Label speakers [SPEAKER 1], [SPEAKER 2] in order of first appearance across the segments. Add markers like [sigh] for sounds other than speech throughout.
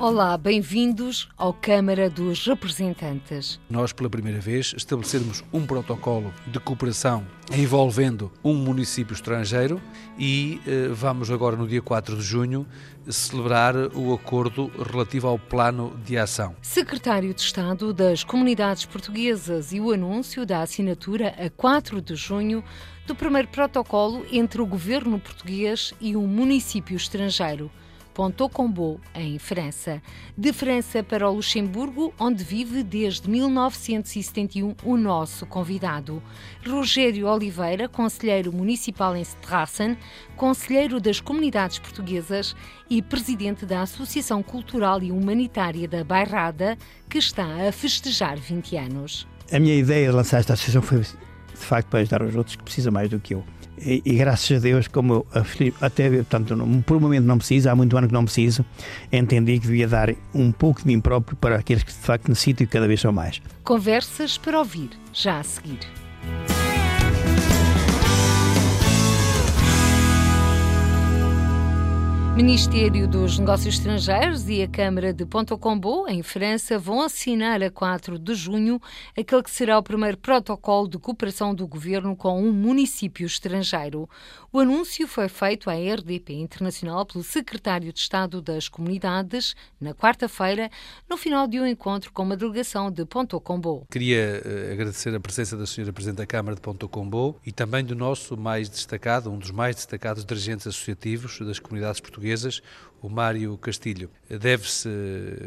[SPEAKER 1] Olá, bem-vindos ao Câmara dos Representantes.
[SPEAKER 2] Nós, pela primeira vez, estabelecermos um protocolo de cooperação envolvendo um município estrangeiro e eh, vamos agora, no dia 4 de junho, celebrar o acordo relativo ao plano de ação.
[SPEAKER 1] Secretário de Estado das Comunidades Portuguesas e o anúncio da assinatura a 4 de junho do primeiro protocolo entre o governo português e um município estrangeiro. Ponto Combo, em França. De França para o Luxemburgo, onde vive desde 1971 o nosso convidado. Rogério Oliveira, conselheiro municipal em Strassen, conselheiro das comunidades portuguesas e presidente da Associação Cultural e Humanitária da Bairrada, que está a festejar 20 anos.
[SPEAKER 3] A minha ideia de lançar esta associação foi, de facto, para ajudar os outros que precisam mais do que eu. E, e, graças a Deus, como eu até portanto, por um momento não preciso, há muito ano que não preciso, entendi que devia dar um pouco de mim próprio para aqueles que de facto necessitam e cada vez são mais.
[SPEAKER 1] Conversas para ouvir, já a seguir. Ministério dos Negócios Estrangeiros e a Câmara de Ponto Combo, em França, vão assinar a 4 de junho aquele que será o primeiro protocolo de cooperação do governo com um município estrangeiro. O anúncio foi feito à RDP Internacional pelo secretário de Estado das Comunidades na quarta-feira, no final de um encontro com uma delegação de Ponto Combo.
[SPEAKER 2] Queria uh, agradecer a presença da senhora Presidente da Câmara de Ponto Combo e também do nosso mais destacado, um dos mais destacados dirigentes associativos das comunidades portuguesas, o Mário Castilho. Deve-se,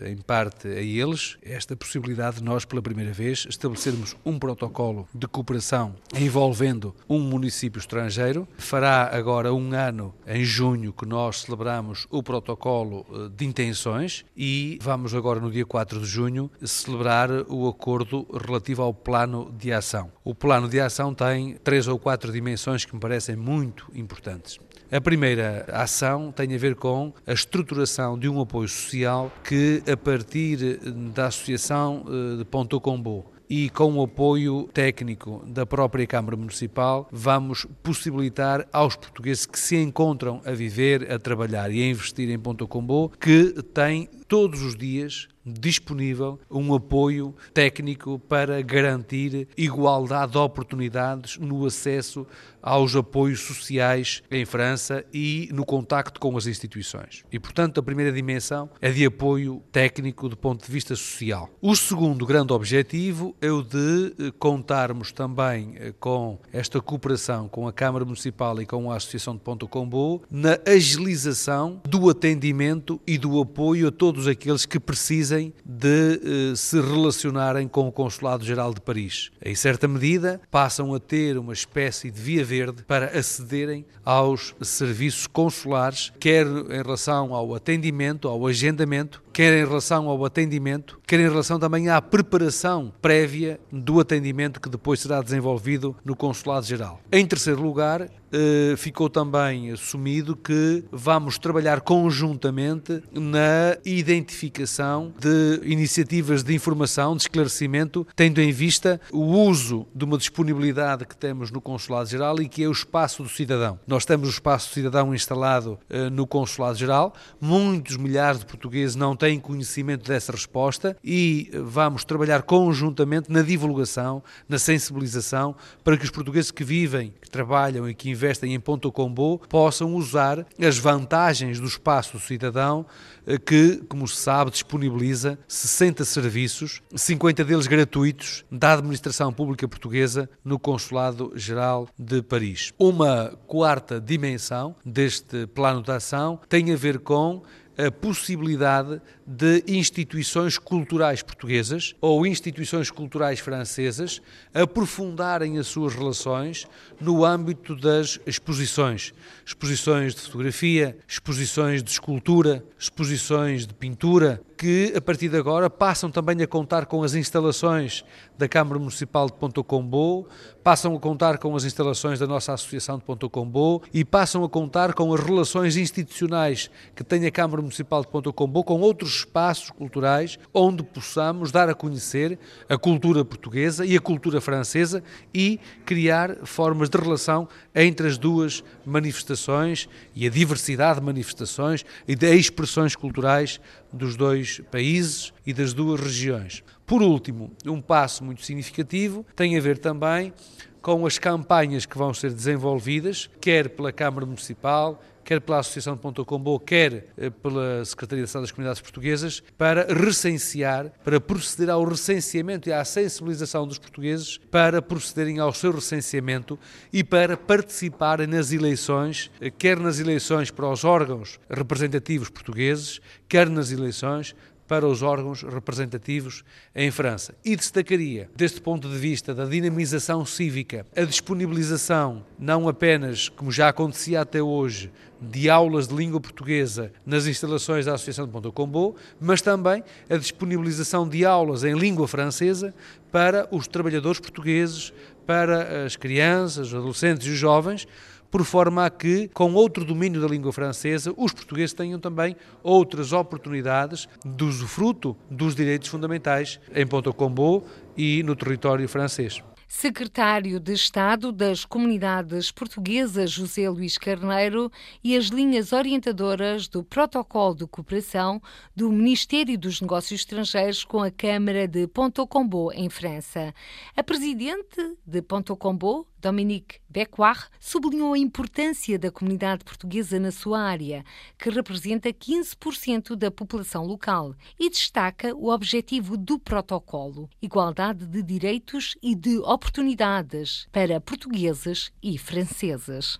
[SPEAKER 2] em parte, a eles esta possibilidade de nós, pela primeira vez, estabelecermos um protocolo de cooperação envolvendo um município estrangeiro. Fará agora um ano, em junho, que nós celebramos o protocolo eh, de intenções e vamos agora, no dia 4 de junho, celebrar o acordo relativo ao plano de ação. O plano de ação tem três ou quatro dimensões que me parecem muito importantes. A primeira ação tem a ver com a estruturação de um apoio social que, a partir da Associação eh, de Ponto Combo e com o apoio técnico da própria Câmara Municipal, vamos possibilitar aos portugueses que se encontram a viver, a trabalhar e a investir em Ponto Combo, que têm todos os dias disponível um apoio técnico para garantir igualdade de oportunidades no acesso aos apoios sociais em França e no contacto com as instituições. E, portanto, a primeira dimensão é de apoio técnico do ponto de vista social. O segundo grande objetivo é o de eh, contarmos também eh, com esta cooperação com a Câmara Municipal e com a Associação de Ponto Combo na agilização do atendimento e do apoio a todos aqueles que precisem de uh, se relacionarem com o Consulado-Geral de Paris. Em certa medida, passam a ter uma espécie de via verde para acederem aos serviços consulares, quer em relação ao atendimento, ao agendamento, quer em relação ao atendimento, quer em relação também à preparação prévia do atendimento que depois será desenvolvido no Consulado Geral. Em terceiro lugar, eh, ficou também assumido que vamos trabalhar conjuntamente na identificação de iniciativas de informação, de esclarecimento, tendo em vista o uso de uma disponibilidade que temos no Consulado Geral e que é o Espaço do Cidadão. Nós temos o Espaço do Cidadão instalado eh, no Consulado Geral, muitos milhares de portugueses não têm conhecimento dessa resposta e vamos trabalhar conjuntamente na divulgação, na sensibilização, para que os portugueses que vivem, que trabalham e que investem em Ponto Combo possam usar as vantagens do espaço cidadão eh, que, como se sabe, disponibiliza 60 serviços, 50 deles gratuitos, da administração pública portuguesa no Consulado Geral de Paris. Uma quarta dimensão deste plano de ação tem a ver com a possibilidade de instituições culturais portuguesas ou instituições culturais francesas aprofundarem as suas relações no âmbito das exposições. Exposições de fotografia, exposições de escultura, exposições de pintura, que a partir de agora passam também a contar com as instalações da Câmara Municipal de Ponto Combo, passam a contar com as instalações da nossa Associação de Ponto Combo e passam a contar com as relações institucionais que tem a Câmara Municipal de Ponto Combo com outros espaços culturais onde possamos dar a conhecer a cultura portuguesa e a cultura francesa e criar formas de relação entre as duas manifestações e a diversidade de manifestações e de expressões culturais dos dois países e das duas regiões. Por último, um passo muito significativo tem a ver também com as campanhas que vão ser desenvolvidas, quer pela Câmara Municipal, quer pela Associação de Ponto Combo, quer eh, pela Secretaria de Estado das Comunidades Portuguesas, para recensear, para proceder ao recenseamento e à sensibilização dos portugueses, para procederem ao seu recenseamento e para participarem nas eleições, eh, quer nas eleições para os órgãos representativos portugueses, quer nas eleições para os órgãos representativos em França. E destacaria, deste ponto de vista da dinamização cívica, a disponibilização, não apenas, como já acontecia até hoje, de aulas de língua portuguesa nas instalações da Associação de Ponta Combo, mas também a disponibilização de aulas em língua francesa para os trabalhadores portugueses, para as crianças, os adolescentes e os jovens, por forma a que, com outro domínio da língua francesa, os portugueses tenham também outras oportunidades de usufruto dos direitos fundamentais em Ponto Combo e no território francês.
[SPEAKER 1] Secretário de Estado das Comunidades Portuguesas José Luís Carneiro e as linhas orientadoras do Protocolo de Cooperação do Ministério dos Negócios Estrangeiros com a Câmara de Ponto Combo, em França. A presidente de Ponto Combo, Dominique Becquart sublinhou a importância da comunidade portuguesa na sua área, que representa 15% da população local, e destaca o objetivo do protocolo: igualdade de direitos e de oportunidades para portugueses e franceses.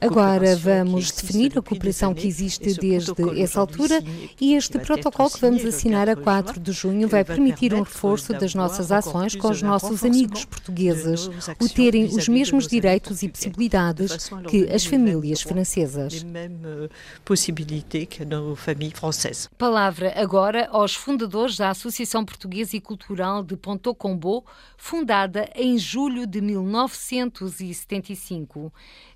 [SPEAKER 4] Agora vamos definir a cooperação que existe desde essa altura e este protocolo que vamos assinar a 4 de junho vai permitir um reforço das nossas ações com os nossos amigos amigos portugueses o terem os mesmos direitos e possibilidades que as famílias francesas.
[SPEAKER 1] Palavra agora aos fundadores da Associação Portuguesa e Cultural de Ponto Combo, fundada em julho de 1975.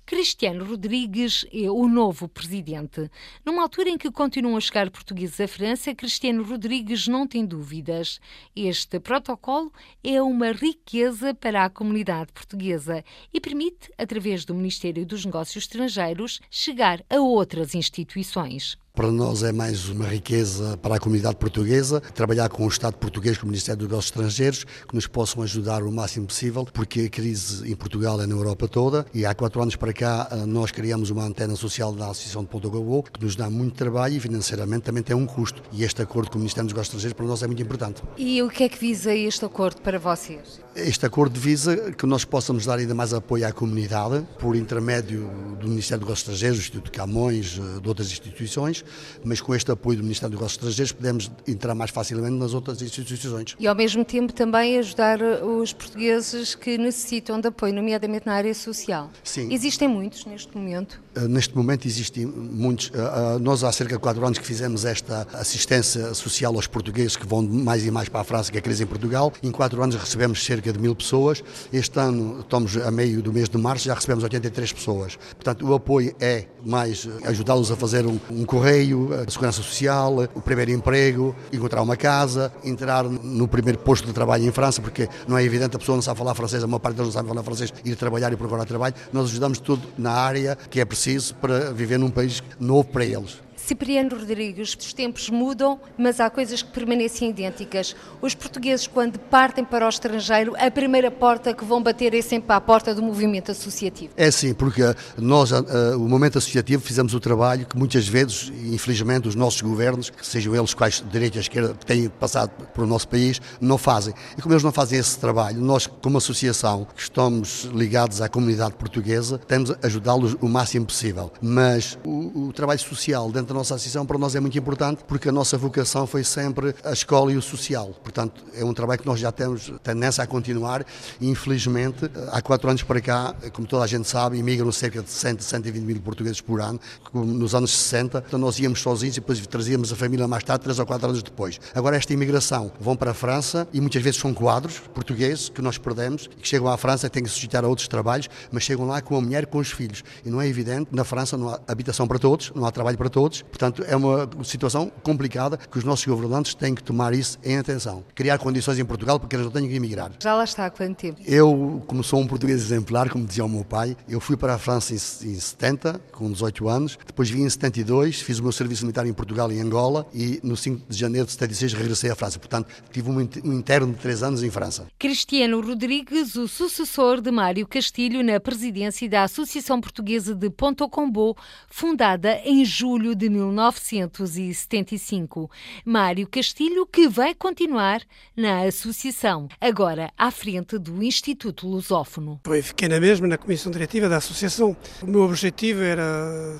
[SPEAKER 1] Cristiano Rodrigues é o novo presidente. Numa altura em que continuam a chegar portugueses à França, Cristiano Rodrigues não tem dúvidas. Este protocolo é uma riqueza para a comunidade portuguesa e permite, através do Ministério dos Negócios Estrangeiros, chegar a outras instituições.
[SPEAKER 5] Para nós é mais uma riqueza para a comunidade portuguesa, trabalhar com o Estado português, com o Ministério dos Negócios Estrangeiros, que nos possam ajudar o máximo possível, porque a crise em Portugal é na Europa toda e há quatro anos para cá eh, nós criamos uma antena social da Associação de Ponto Gabo, que nos dá muito trabalho e financeiramente também tem um custo. E este acordo com o Ministério dos Negócios Estrangeiros para nós é muito importante.
[SPEAKER 1] E o que é que visa este acordo para vocês?
[SPEAKER 5] Este acordo visa que nós possamos dar ainda mais apoio à comunidade, por intermédio do Ministério dos Negócios Estrangeiros, do Instituto de Camões, eh, de outras instituições, mas com este apoio do Ministério dos Negócios Estrangeiros podemos entrar mais facilmente nas outras instituições.
[SPEAKER 1] E ao mesmo tempo também ajudar os portugueses que necessitam de apoio, nomeadamente na área social.
[SPEAKER 5] Sim.
[SPEAKER 1] Existem muitos neste momento?
[SPEAKER 5] Uh, neste momento existem muitos. Uh, uh, nós há cerca de quatro anos que fizemos esta assistência social aos portugueses que vão mais e mais para a França, que é a crise em Portugal. Em quatro anos recebemos cerca de mil pessoas. Este ano, estamos a meio do mês de março, já recebemos 83 pessoas. Portanto, o apoio é mais ajudá-los a fazer um, um correio a segurança social, o primeiro emprego, encontrar uma casa, entrar no primeiro posto de trabalho em França, porque não é evidente, a pessoa não sabe falar francês, a maior parte deles não sabe falar francês, ir trabalhar e procurar trabalho. Nós ajudamos tudo na área que é preciso para viver num país novo para eles.
[SPEAKER 1] Cipriano Rodrigues, os tempos mudam, mas há coisas que permanecem idênticas. Os portugueses, quando partem para o estrangeiro, a primeira porta que vão bater é sempre a porta do movimento associativo.
[SPEAKER 5] É sim, porque nós, uh, o movimento associativo, fizemos o trabalho que muitas vezes, infelizmente, os nossos governos, sejam eles quais direita e esquerda que têm passado por o nosso país, não fazem. E como eles não fazem esse trabalho, nós, como associação, que estamos ligados à comunidade portuguesa, temos a ajudá-los o máximo possível. Mas o, o trabalho social dentro da nossa associação para nós é muito importante porque a nossa vocação foi sempre a escola e o social. Portanto, é um trabalho que nós já temos tendência a continuar e, infelizmente, há quatro anos para cá, como toda a gente sabe, imigram cerca de 100, 120 mil portugueses por ano, nos anos 60. Então, nós íamos sozinhos e depois trazíamos a família mais tarde, três ou quatro anos depois. Agora, esta imigração vão para a França e muitas vezes são quadros portugueses que nós perdemos e que chegam à França e têm que se sujeitar a outros trabalhos, mas chegam lá com a mulher com os filhos. E não é evidente, na França não há habitação para todos, não há trabalho para todos, portanto é uma situação complicada que os nossos governantes têm que tomar isso em atenção. Criar condições em Portugal para que eles não tenham que emigrar.
[SPEAKER 1] Já lá está há quanto tempo?
[SPEAKER 5] Eu, como sou um português exemplar, como dizia o meu pai, eu fui para a França em, em 70, com 18 anos, depois vim em 72, fiz o meu serviço militar em Portugal e em Angola e no 5 de janeiro de 76 regressei à França. Portanto, tive um interno de 3 anos em França.
[SPEAKER 1] Cristiano Rodrigues, o sucessor de Mário Castilho na presidência da Associação Portuguesa de Ponto Combo, fundada em julho de 1975. Mário Castilho, que vai continuar na associação, agora à frente do Instituto Lusófono.
[SPEAKER 6] Fiquei na mesma, na comissão diretiva da associação. O meu objetivo era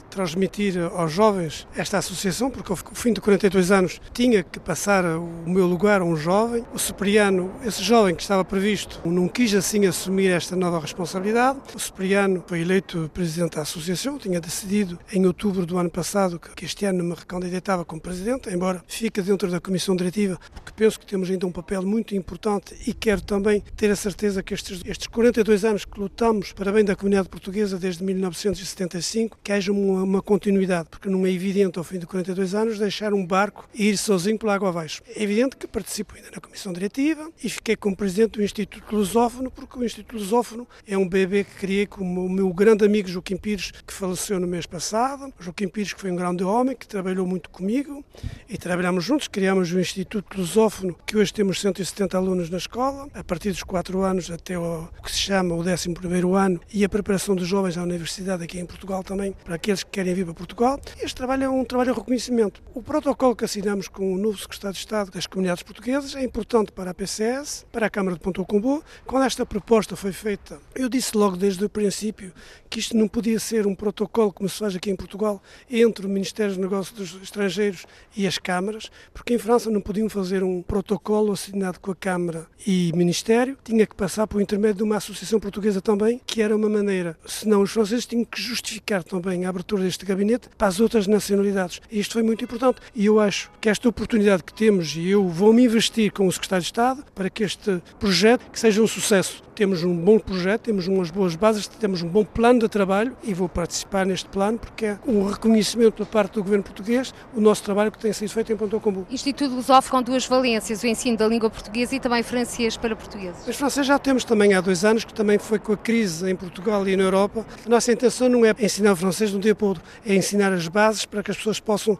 [SPEAKER 6] transmitir aos jovens esta associação, porque ao fim de 42 anos tinha que passar o meu lugar a um jovem. O Cipriano, esse jovem que estava previsto, não quis assim assumir esta nova responsabilidade. O Cipriano foi eleito presidente da associação, tinha decidido em outubro do ano passado que este ano me recandidatava como presidente, embora fique dentro da comissão diretiva, porque penso que temos ainda um papel muito importante e quero também ter a certeza que estes, estes 42 anos que lutamos para bem da comunidade portuguesa desde 1975, que haja uma, uma continuidade, porque não é evidente ao fim de 42 anos deixar um barco e ir sozinho pela água abaixo. É evidente que participo ainda na comissão diretiva e fiquei como presidente do Instituto Lusófono, porque o Instituto Lusófono é um bebê que criei com o meu grande amigo Joaquim Pires, que faleceu no mês passado. Joaquim Pires, que foi um grande homem, que trabalhou muito comigo e trabalhamos juntos, criamos o Instituto Lusófono, que hoje temos 170 alunos na escola, a partir dos 4 anos até o, que se chama o 11 ano e a preparação dos jovens à universidade aqui em Portugal também, para aqueles que querem vir para Portugal. Este trabalho é um trabalho de reconhecimento. O protocolo que assinamos com o novo Secretário de Estado das Comunidades Portuguesas é importante para a PCS, para a Câmara de Ponto Combo. Quando esta proposta foi feita, eu disse logo desde o princípio que isto não podia ser um protocolo como se faz aqui em Portugal entre o Ministério dos Negócios dos Estrangeiros e as câmaras, porque em França não podiam fazer um protocolo assinado com a Câmara e Ministério, tinha que passar por intermédio de uma associação portuguesa também, que era uma maneira. Senão os franceses tinham que justificar também a abertura deste gabinete para as outras nacionalidades. E isto foi muito importante. E eu acho que esta oportunidade que temos, e eu vou-me investir com o Secretário de Estado para que este projeto que seja um sucesso temos um bom projeto, temos umas boas bases, temos um bom plano de trabalho e vou participar neste plano porque é um reconhecimento da parte do governo português o nosso trabalho que tem sido feito em Ponto Combo.
[SPEAKER 1] Instituto Lusófono com duas valências, o ensino da língua portuguesa e também francês para portugueses.
[SPEAKER 6] Os franceses já temos também há dois anos, que também foi com a crise em Portugal e na Europa. A nossa intenção não é ensinar o francês de um dia para o outro, é ensinar as bases para que as pessoas possam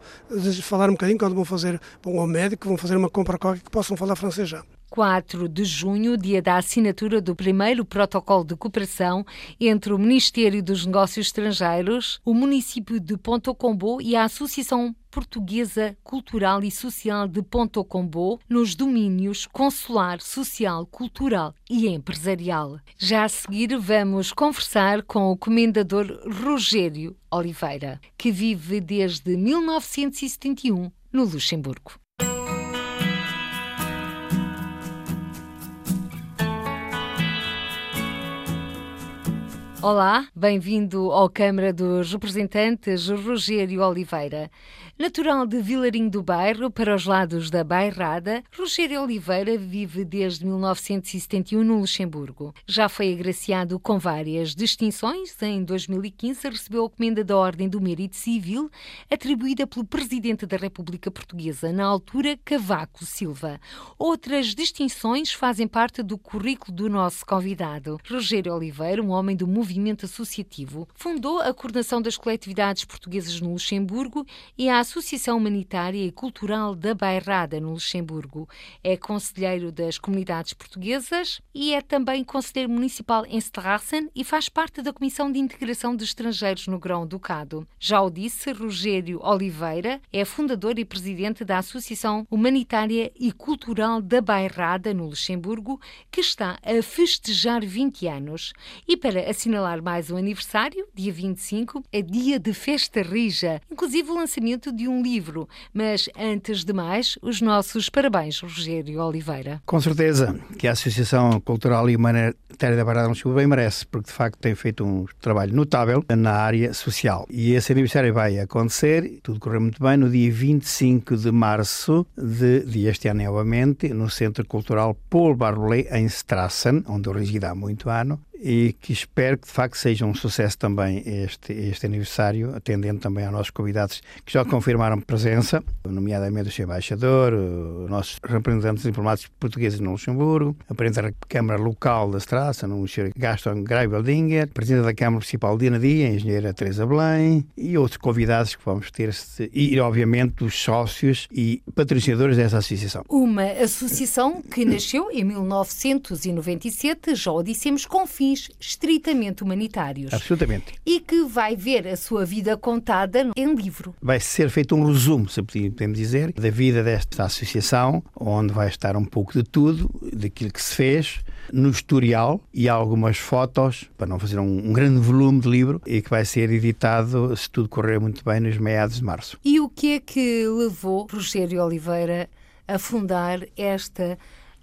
[SPEAKER 6] falar um bocadinho quando vão fazer, vão ao médico, vão fazer uma compra qualquer, que possam falar francês já.
[SPEAKER 1] 4 de junho, dia da assinatura do primeiro protocolo de cooperação entre o Ministério dos Negócios Estrangeiros, o município de Ponto Combo e a Associação Portuguesa Cultural e Social de Ponto Combo nos domínios consular, social, cultural e empresarial. Já a seguir vamos conversar com o comendador Rogério Oliveira, que vive desde 1971 no Luxemburgo. Olá, bem-vindo ao Câmara dos Representantes, Rogério Oliveira. Natural de Vilarinho do Bairro, para os lados da Bairrada, Rogério Oliveira vive desde 1971 no Luxemburgo. Já foi agraciado com várias distinções. Em 2015 recebeu a comenda da Ordem do Mérito Civil, atribuída pelo Presidente da República Portuguesa, na altura Cavaco Silva. Outras distinções fazem parte do currículo do nosso convidado. Rogério Oliveira, um homem do movimento associativo, fundou a Coordenação das Coletividades Portuguesas no Luxemburgo e a Associação Humanitária e Cultural da Bairrada, no Luxemburgo. É conselheiro das comunidades portuguesas e é também conselheiro municipal em Strassen e faz parte da Comissão de Integração de Estrangeiros no Grão-Ducado. Já o disse, Rogério Oliveira é fundador e presidente da Associação Humanitária e Cultural da Bairrada, no Luxemburgo, que está a festejar 20 anos. E para assinalar mais um aniversário, dia 25, é dia de festa rija, inclusive o lançamento de um livro. Mas, antes de mais, os nossos parabéns, Rogério Oliveira.
[SPEAKER 3] Com certeza que a Associação Cultural e Humanitária da Barra de bem merece, porque de facto tem feito um trabalho notável na área social. E esse aniversário vai acontecer, tudo correu muito bem, no dia 25 de março de, de este ano novamente, no Centro Cultural Paul Barbolet, em Strassen, onde eu há muito ano, e que espero que de facto seja um sucesso também este, este aniversário, atendendo também aos nossos convidados que já confirmaram presença, nomeadamente o Sr. Embaixador, os nossos representantes diplomáticos portugueses no Luxemburgo, a Presidente da Câmara Local da Straça, o Sr. Gaston Greibeldinger, Presidente da Câmara Municipal de Anadia, a Engenheira Teresa Belém e outros convidados que vamos ter, e obviamente os sócios e patrocinadores dessa associação.
[SPEAKER 1] Uma associação que nasceu em 1997, já o dissemos, com fins fins estritamente humanitários.
[SPEAKER 3] Absolutamente.
[SPEAKER 1] E que vai ver a sua vida contada em livro.
[SPEAKER 3] Vai ser feito um resumo, se podemos dizer, da vida desta associação, onde vai estar um pouco de tudo, daquilo que se fez, no historial e algumas fotos, para não fazer um, um, grande volume de livro, e que vai ser editado, se tudo correr muito bem, nos meados de março.
[SPEAKER 1] E o que é que levou Rogério Oliveira a fundar esta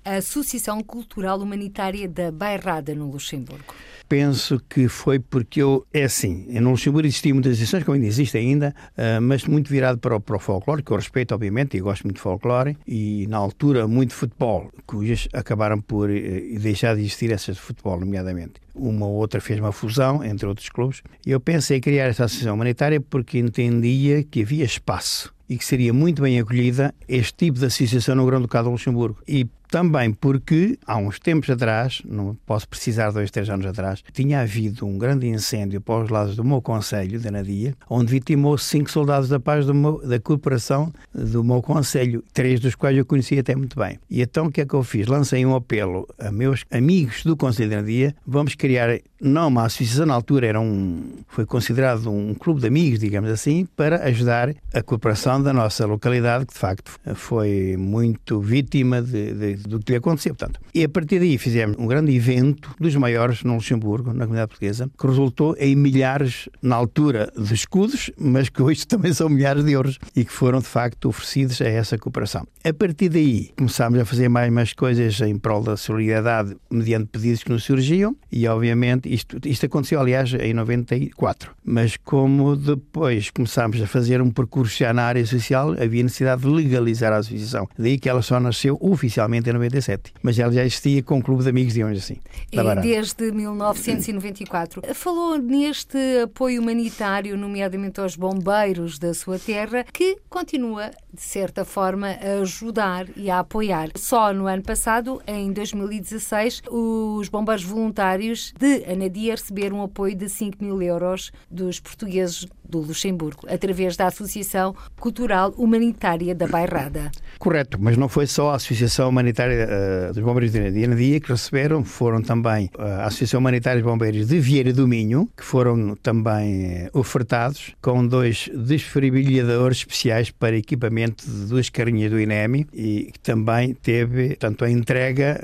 [SPEAKER 1] a Associação Cultural Humanitária da Bairrada, no Luxemburgo?
[SPEAKER 3] Penso que foi porque eu, é assim, no Luxemburgo existiam muitas associações, como ainda existe ainda, uh, mas muito virado para o, para o folclore, que eu respeito, obviamente, e gosto muito de folclore, e na altura muito futebol, cujas acabaram por uh, deixar de existir essas de futebol, nomeadamente. Uma ou outra fez uma fusão entre outros clubes, e eu pensei em criar essa associação humanitária porque entendia que havia espaço e que seria muito bem acolhida este tipo de associação no Grão Ducado do Luxemburgo. E também porque, há uns tempos atrás, não posso precisar dois, três anos atrás, tinha havido um grande incêndio para os lados do meu conselho, da Nadia, onde vitimou cinco soldados da paz meu, da corporação do meu conselho, três dos quais eu conhecia até muito bem. E então o que é que eu fiz? Lancei um apelo a meus amigos do conselho da Nadia, vamos criar, não uma associação, na altura era um, foi considerado um clube de amigos, digamos assim, para ajudar a corporação da nossa localidade, que de facto foi muito vítima de, de do que lhe aconteceu. Portanto, e a partir daí fizemos um grande evento dos maiores no Luxemburgo, na comunidade portuguesa, que resultou em milhares, na altura, de escudos, mas que hoje [laughs] também são milhares de euros e que foram, de facto, oferecidos a essa cooperação. A partir daí, começámos a fazer mais umas coisas em prol da solidariedade, mediante pedidos que nos surgiam, e obviamente isto, isto aconteceu, aliás, em 94. Mas como depois começámos a fazer um percurso já na área social, havia necessidade de legalizar a associação. Daí que ela só nasceu oficialmente 97. Mas ela já existia com um clube de amigos, digamos assim.
[SPEAKER 1] É, desde 1994. Falou neste apoio humanitário, nomeadamente aos bombeiros da sua terra, que continua, de certa forma, a ajudar e a apoiar. Só no ano passado, em 2016, os bombeiros voluntários de Anadia receberam um apoio de 5 mil euros dos portugueses do Luxemburgo, através da Associação Cultural Humanitária da Bairrada.
[SPEAKER 3] Correto, mas não foi só a Associação Humanitária uh, dos Bombeiros de Anadia que receberam, foram também uh, a Associação Humanitária dos Bombeiros de Vieira do Minho, que foram também uh, ofertados com dois desfibriladores especiais para equipamento de duas carrinhas do INEMI e que também teve, tanto a entrega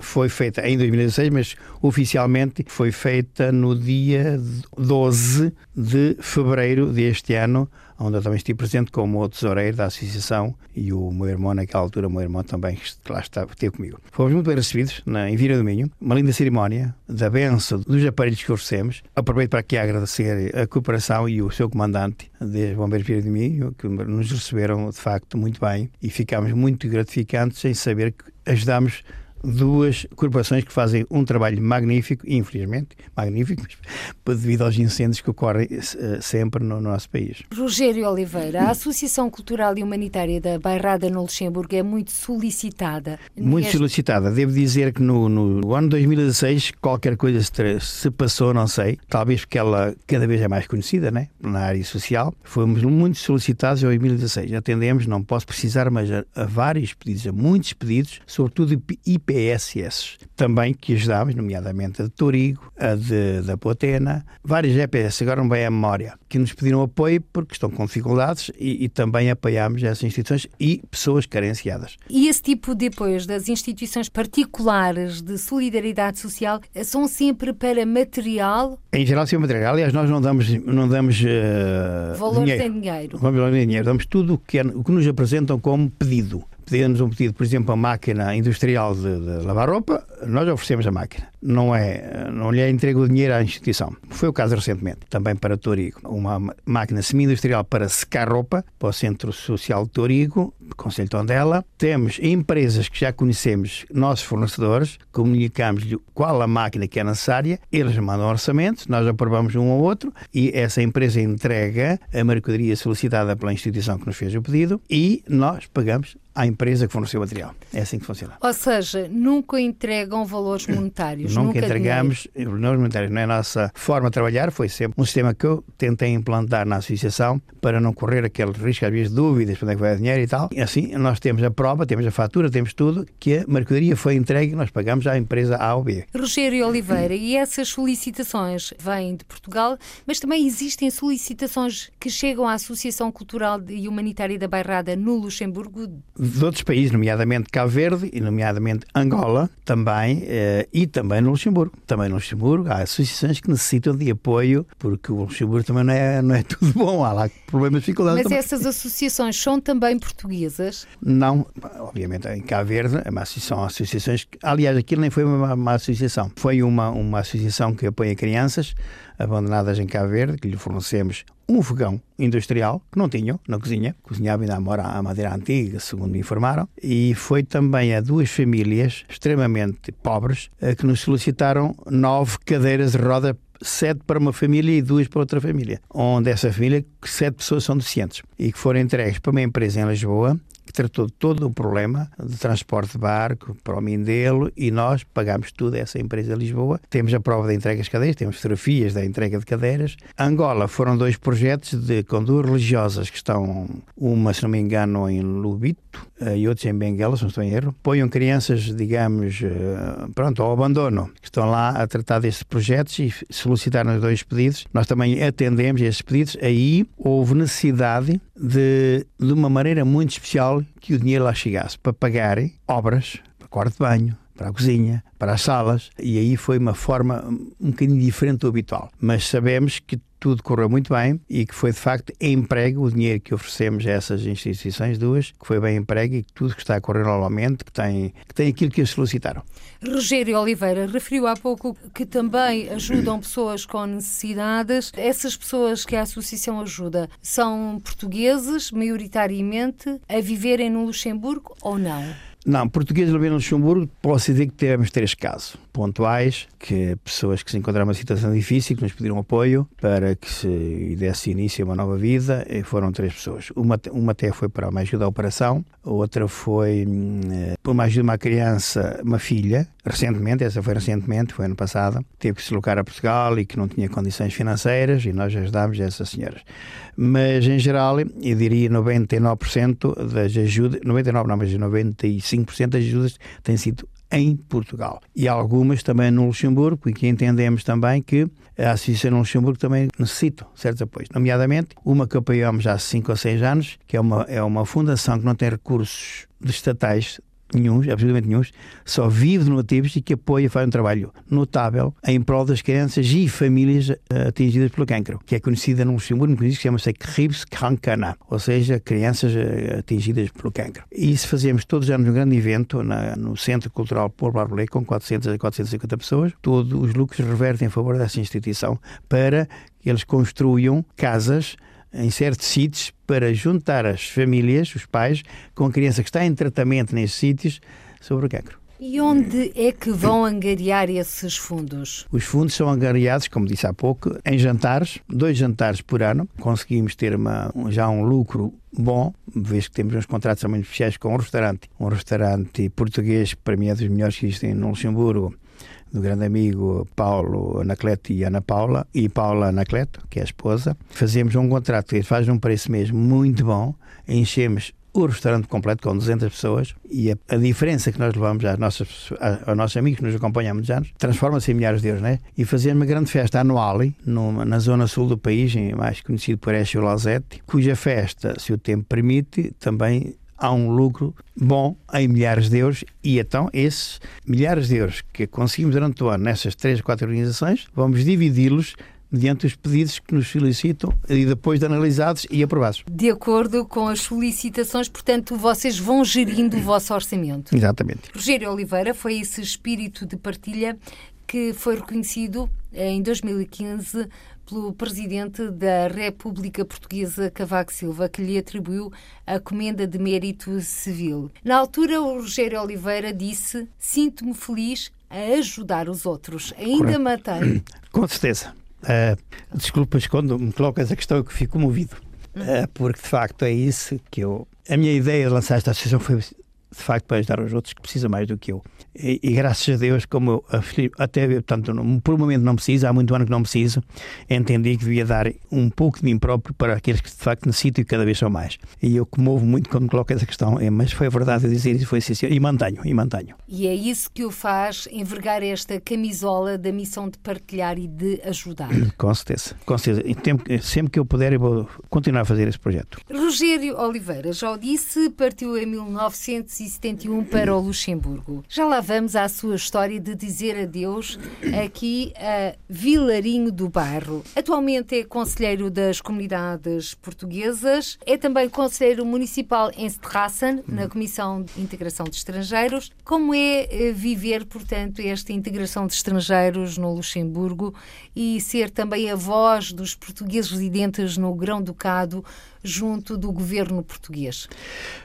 [SPEAKER 3] foi feita em 2016, mas oficialmente foi feita no dia 12 de fevereiro deste ano, onde eu também estive presente como o tesoureiro da associação e o meu irmão, naquela altura, o meu irmão também que lá estava, esteve comigo. Fomos muito bem recebidos na, em Vira do Minho, uma linda cerimónia da benção dos aparelhos que oferecemos. Aproveito para aqui agradecer a cooperação e o seu comandante dos Bombeiros Vira do Minho, que nos receberam de facto muito bem e ficámos muito gratificantes em saber que ajudámos duas corporações que fazem um trabalho magnífico, infelizmente magnífico, [laughs] devido aos incêndios que ocorrem uh, sempre no nosso país.
[SPEAKER 1] Rogério Oliveira, a Associação Cultural e Humanitária da Bairrada no Luxemburgo é muito solicitada.
[SPEAKER 3] Muito neste... solicitada. Devo dizer que no, no ano 2016 qualquer coisa se, se, passou, não sei, talvez porque ela cada vez é mais conhecida né, na área social. Fomos muito solicitados em 2016. Atendemos, não posso precisar, mas a, a vários pedidos, a muitos pedidos, sobretudo IP GPSS, também que ajudámos, nomeadamente a de Torigo, a de, da Potena, várias GPS, agora não bem a memória, que nos pediram apoio porque estão com dificuldades e, e também apoiámos essas instituições e pessoas carenciadas.
[SPEAKER 1] E esse tipo de apoios das instituições particulares de solidariedade social são sempre para material?
[SPEAKER 3] Em geral, sempre material. Aliás, nós não damos, não damos uh,
[SPEAKER 1] valores
[SPEAKER 3] dinheiro.
[SPEAKER 1] em dinheiro.
[SPEAKER 3] Valores em dinheiro. Damos tudo o que, é, o que nos apresentam como pedido pedimos um pedido, por exemplo, a máquina industrial de, de, lavar roupa, nós oferecemos a máquina. Não é, não lhe é entregue o dinheiro à instituição. Foi o caso recentemente, também para Torigo. Uma máquina semi-industrial para secar roupa, para o Centro Social de Torigo, Conselho Tondela. Temos empresas que já conhecemos, nossos fornecedores, comunicamos-lhe qual a máquina que é necessária, eles mandam orçamentos, nós aprovamos um ou outro e essa empresa entrega a mercadoria solicitada pela instituição que nos fez o pedido e nós pagamos à empresa que forneceu o material. É assim que funciona.
[SPEAKER 1] Ou seja, nunca entregam valores monetários.
[SPEAKER 3] Nunca,
[SPEAKER 1] nunca
[SPEAKER 3] entregamos valores monetários. Não é a nossa forma de trabalhar, foi sempre um sistema que eu tentei implantar na associação para não correr aquele risco, às vezes, dúvidas, para onde é que vai o dinheiro e tal. E assim, nós temos a prova, temos a fatura, temos tudo, que a mercadoria foi entregue e nós pagamos à empresa A ou B.
[SPEAKER 1] Rogério Oliveira, e essas solicitações vêm de Portugal, mas também existem solicitações que chegam à Associação Cultural e Humanitária da Bairrada no Luxemburgo
[SPEAKER 3] de outros países, nomeadamente Cabo Verde e nomeadamente Angola, também, eh, e também no Luxemburgo. Também no Luxemburgo há associações que necessitam de apoio, porque o Luxemburgo também não é, não é [laughs] tudo bom, há lá problemas, dificuldades.
[SPEAKER 1] Mas
[SPEAKER 3] também.
[SPEAKER 1] essas associações são também portuguesas?
[SPEAKER 3] Não, obviamente em Cabo Verde é associação, associações, aliás, aquilo nem foi uma, uma associação, foi uma, uma associação que apoia crianças abandonadas em Cabo Verde, que lhe fornecemos um fogão industrial que não tinham na cozinha, cozinhava ainda a madeira antiga, segundo me informaram, e foi também a duas famílias extremamente pobres eh, que nos solicitaram nove cadeiras de roda sete para uma família e duas para outra família, onde essa família, sete pessoas são deficientes, e que foram entregues para uma empresa em Lisboa que tratou todo o problema de transporte de barco para o Mindelo e nós pagámos tudo a essa empresa de Lisboa. Temos a prova da entrega das cadeiras, temos fotografias da entrega de cadeiras. Angola foram dois projetos de, com duas religiosas que estão, uma, se não me engano, em Lubito eh, e outros em Benguela, se não estou em erro. Ponham crianças, digamos, eh, pronto, ao abandono, que estão lá a tratar destes projetos e solicitaram os dois pedidos. Nós também atendemos esses pedidos. Aí houve necessidade de, de uma maneira muito especial que o dinheiro lá chegasse para pagarem obras, para quarto de banho, para a cozinha, para as salas, e aí foi uma forma um bocadinho diferente do habitual. Mas sabemos que tudo correu muito bem e que foi de facto emprego, o dinheiro que oferecemos a essas instituições duas, que foi bem emprego e que tudo que está a correr normalmente, que tem, que tem aquilo que eles solicitaram.
[SPEAKER 1] Rogério Oliveira referiu há pouco que também ajudam [clears throat] pessoas com necessidades. Essas pessoas que a associação ajuda são portugueses, maioritariamente, a viverem no Luxemburgo ou não?
[SPEAKER 3] Não, portugueses no Luxemburgo, posso dizer que tivemos três casos pontuais, que pessoas que se encontraram numa situação difícil, que nos pediram apoio para que se desse início a uma nova vida, e foram três pessoas. Uma, uma até foi para uma ajuda à operação, outra foi para uma ajuda a uma criança, uma filha, recentemente, essa foi recentemente, foi ano passado, teve que se deslocar a Portugal e que não tinha condições financeiras e nós ajudámos essas senhoras. Mas, em geral, eu diria 99% das ajudas, 99% não, mas 95% das ajudas têm sido em Portugal. E algumas também no Luxemburgo, porque entendemos também que a Associação no Luxemburgo também necessita certos apoios. Nomeadamente, uma que apoiamos há 5 ou 6 anos, que é uma, é uma fundação que não tem recursos estatais nenhum, absolutamente nenhum, só vive de donativos e que apoia faz um trabalho notável em prol das crianças e famílias eh, atingidas pelo cancro, que é conhecida no Luxemburgo, que chama-se Krebs Krankana, ou seja, crianças eh, atingidas pelo cancro. E isso fazemos todos os anos um grande evento na, no Centro Cultural Paul Barbolé com 400 a 450 pessoas. Todos os lucros revertem em favor dessa instituição para que eles construam casas em certos sítios para juntar as famílias, os pais, com a criança que está em tratamento nesses sítios sobre o cancro.
[SPEAKER 1] E onde é que vão angariar esses fundos?
[SPEAKER 3] Os fundos são angariados, como disse há pouco, em jantares, dois jantares por ano. Conseguimos ter uma, já um lucro bom, vez que temos uns contratos muito especiais com um restaurante. Um restaurante português, para mim é dos melhores que existem no Luxemburgo, do grande amigo Paulo Anacleto e Ana Paula, e Paula Anacleto, que é a esposa. Fazemos um contrato que faz um preço mesmo muito bom, enchemos o restaurante completo com 200 pessoas e a, a diferença que nós levamos às nossas, aos nossos amigos que nos acompanham há muitos anos transforma-se em milhares de euros, né? E fazer uma grande festa anual numa, na zona sul do país, mais conhecido por Eche Lozete, cuja festa, se o tempo permite, também há um lucro bom em milhares de euros e então esses milhares de euros que conseguimos durante o ano nessas três, quatro organizações, vamos dividi-los mediante os pedidos que nos solicitam e depois de analisados e aprovados.
[SPEAKER 1] De acordo com as solicitações, portanto, vocês vão gerindo o vosso orçamento.
[SPEAKER 3] Exatamente.
[SPEAKER 1] Rogério Oliveira foi esse espírito de partilha que foi reconhecido em 2015 pelo Presidente da República Portuguesa, Cavaco Silva, que lhe atribuiu a Comenda de Mérito Civil. Na altura, o Rogério Oliveira disse: Sinto-me feliz a ajudar os outros. Ainda mantém. [clears throat]
[SPEAKER 3] Com certeza. Uh, desculpas quando me colocas a questão que fico movido, uh, porque de facto é isso que eu. A minha ideia de lançar esta associação foi de facto para ajudar os outros que precisam mais do que eu. E, e, graças a Deus, como eu, até portanto, por um momento não preciso, há muito ano que não preciso, entendi que devia dar um pouco de mim próprio para aqueles que de facto necessitam e cada vez são mais. E eu comovo muito quando me coloco essa questão, é, mas foi verdade dizer isso, foi sincero, e mantenho, e mantenho.
[SPEAKER 1] E é isso que o faz envergar esta camisola da missão de partilhar e de ajudar. [coughs]
[SPEAKER 3] Com certeza, com certeza. sempre que eu puder, eu vou continuar a fazer esse projeto.
[SPEAKER 1] Rogério Oliveira, já o disse, partiu em 1971 para o Luxemburgo. Já lá vamos à sua história de dizer adeus aqui a Vilarinho do Barro. Atualmente é conselheiro das comunidades portuguesas, é também conselheiro municipal em Strassen, na Comissão de Integração de Estrangeiros. Como é eh, viver, portanto, esta integração de estrangeiros no Luxemburgo e ser também a voz dos portugueses residentes no Grão-Ducado junto do governo português?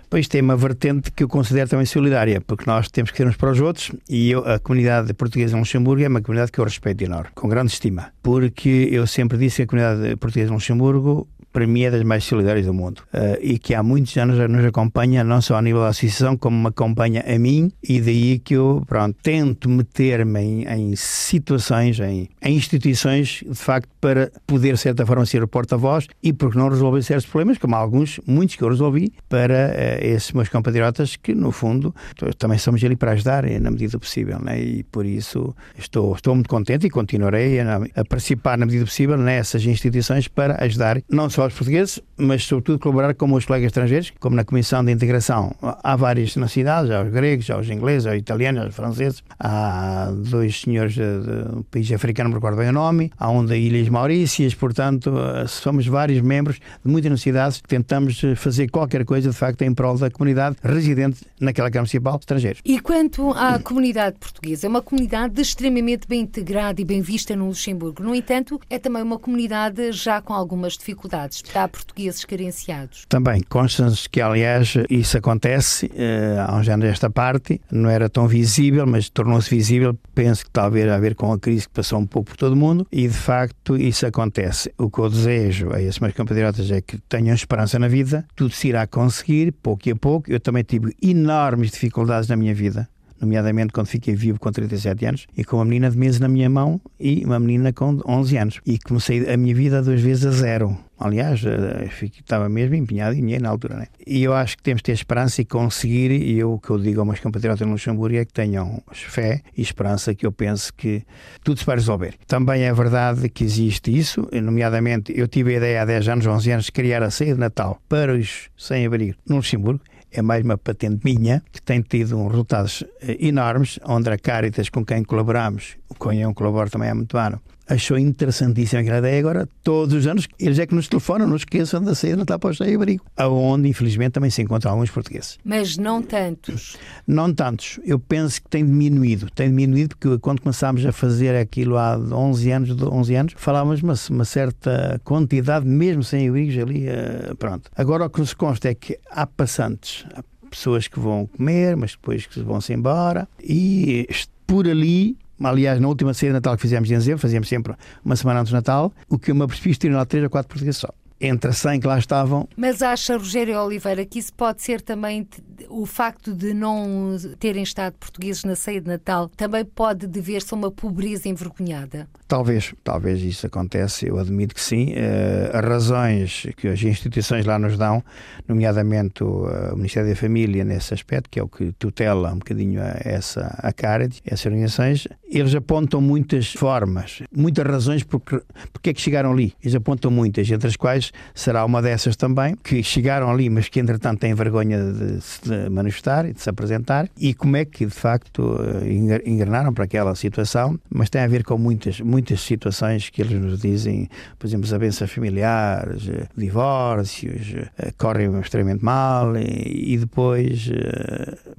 [SPEAKER 3] Pois tem uma vertente que eu considero também solidária, porque nós temos que ser uns para os outros e eu, a comunidade portuguesa em Luxemburgo é uma comunidade que eu respeito enorme, com grande estima, porque eu sempre disse que a comunidade portuguesa em Luxemburgo para mim é das mais solidárias do mundo uh, e que há muitos anos nos acompanha não só a nível da associação como me acompanha a mim e daí que eu pronto, tento meter-me em, em, situações, em, em, instituições de facto para poder de certa forma ser o porta-voz e porque não resolver certos problemas como alguns, muitos que eu resolvi para uh, esses meus compatriotas que no fundo também somos ali para ajudar eh, na medida possível né? e por isso estou, estou muito contente e continuarei a, a participar na medida possível nessas instituições para ajudar não só aos portugueses, mas sobretudo colaborar com os colegas estrangeiros, como na Comissão de Integração. Há várias nacionalidades, há os gregos, há os ingleses, há os italianos, há os franceses, há dois senhores do país africano, não me recordo bem o nome, há um da Ilhas Maurícias, portanto, somos vários membros de muitas nacionalidades que tentamos fazer qualquer coisa, de facto, em prol da comunidade residente naquela Câmara Municipal, estrangeiros.
[SPEAKER 1] E quanto à comunidade portuguesa, é uma comunidade extremamente bem integrada e bem vista no Luxemburgo. No entanto, é também uma comunidade já com algumas dificuldades há portugueses carenciados.
[SPEAKER 3] Também, consta-nos que, aliás, isso acontece uh, há uns anos esta parte, não era tão visível, mas tornou-se visível, penso que talvez a ver com a crise que passou um pouco por todo o mundo, e de facto isso acontece. O que eu desejo a esses meus compatriotas é que tenham esperança na vida, tudo se irá conseguir, pouco a pouco. Eu também tive enormes dificuldades na minha vida, nomeadamente quando fiquei vivo com 37 anos e com uma menina de meses na minha mão e uma menina com 11 anos. E comecei a minha vida duas vezes a zero. Aliás, eh, estava mesmo empenhado em dinheiro na altura. Né? E eu acho que temos que ter esperança e conseguir, e eu o que eu digo aos meus compatriotas no Luxemburgo é que tenham fé e esperança que eu penso que tudo se vai resolver. Também é verdade que existe isso, nomeadamente eu tive a ideia há 10 anos, 11 anos, de criar a ceia de Natal para os sem-abrigo no Luxemburgo é mais uma patente minha, que tem tido um resultados eh, enormes, onde a Caritas, com quem colaboramos, quem eu colaboro também há muito ano, achou interessantíssima aquela ideia. Agora, todos os anos, eles é que nos telefonam, não esqueçam da saída para o Cheio Abrigo, aonde, infelizmente, também se encontram alguns portugueses.
[SPEAKER 1] Mas não tantos?
[SPEAKER 3] Não tantos. Eu penso que tem diminuído. Tem diminuído porque quando começámos a fazer aquilo há 11 anos, 11 anos falávamos uma, uma certa quantidade, mesmo sem abrigos ali, uh, pronto. Agora, o que nos consta é que há passantes, há pessoas que vão comer, mas depois que vão-se embora, e por ali Aliás, na última ceia de Natal que fizemos em dezembro, fazíamos sempre uma semana antes do Natal, o que eu me apercebi ter lá três ou quatro portugueses só. Entre 100 que lá estavam.
[SPEAKER 1] Mas acha, Rogério Oliveira, que isso pode ser também o facto de não terem estado portugueses na ceia de Natal, também pode dever-se a uma pobreza envergonhada?
[SPEAKER 3] Talvez, talvez isso acontece, eu admito que sim. Uh, as razões que as instituições lá nos dão, nomeadamente o, uh, o, Ministério da Família nesse aspecto, que é o que tutela um bocadinho a, essa a CARED, essas organizações, eles apontam muitas formas, muitas razões porque, porque é que chegaram ali. Eles apontam muitas, entre as quais será uma dessas também, que chegaram ali, mas que entretanto têm vergonha de se manifestar e de se apresentar, e como é que de facto eh, engrenaram para aquela situação, mas tem a ver com muitas, muitas situações que eles nos dizem, por exemplo, desavenças familiares, eh, divórcios, eh, correm extremamente mal e, e depois,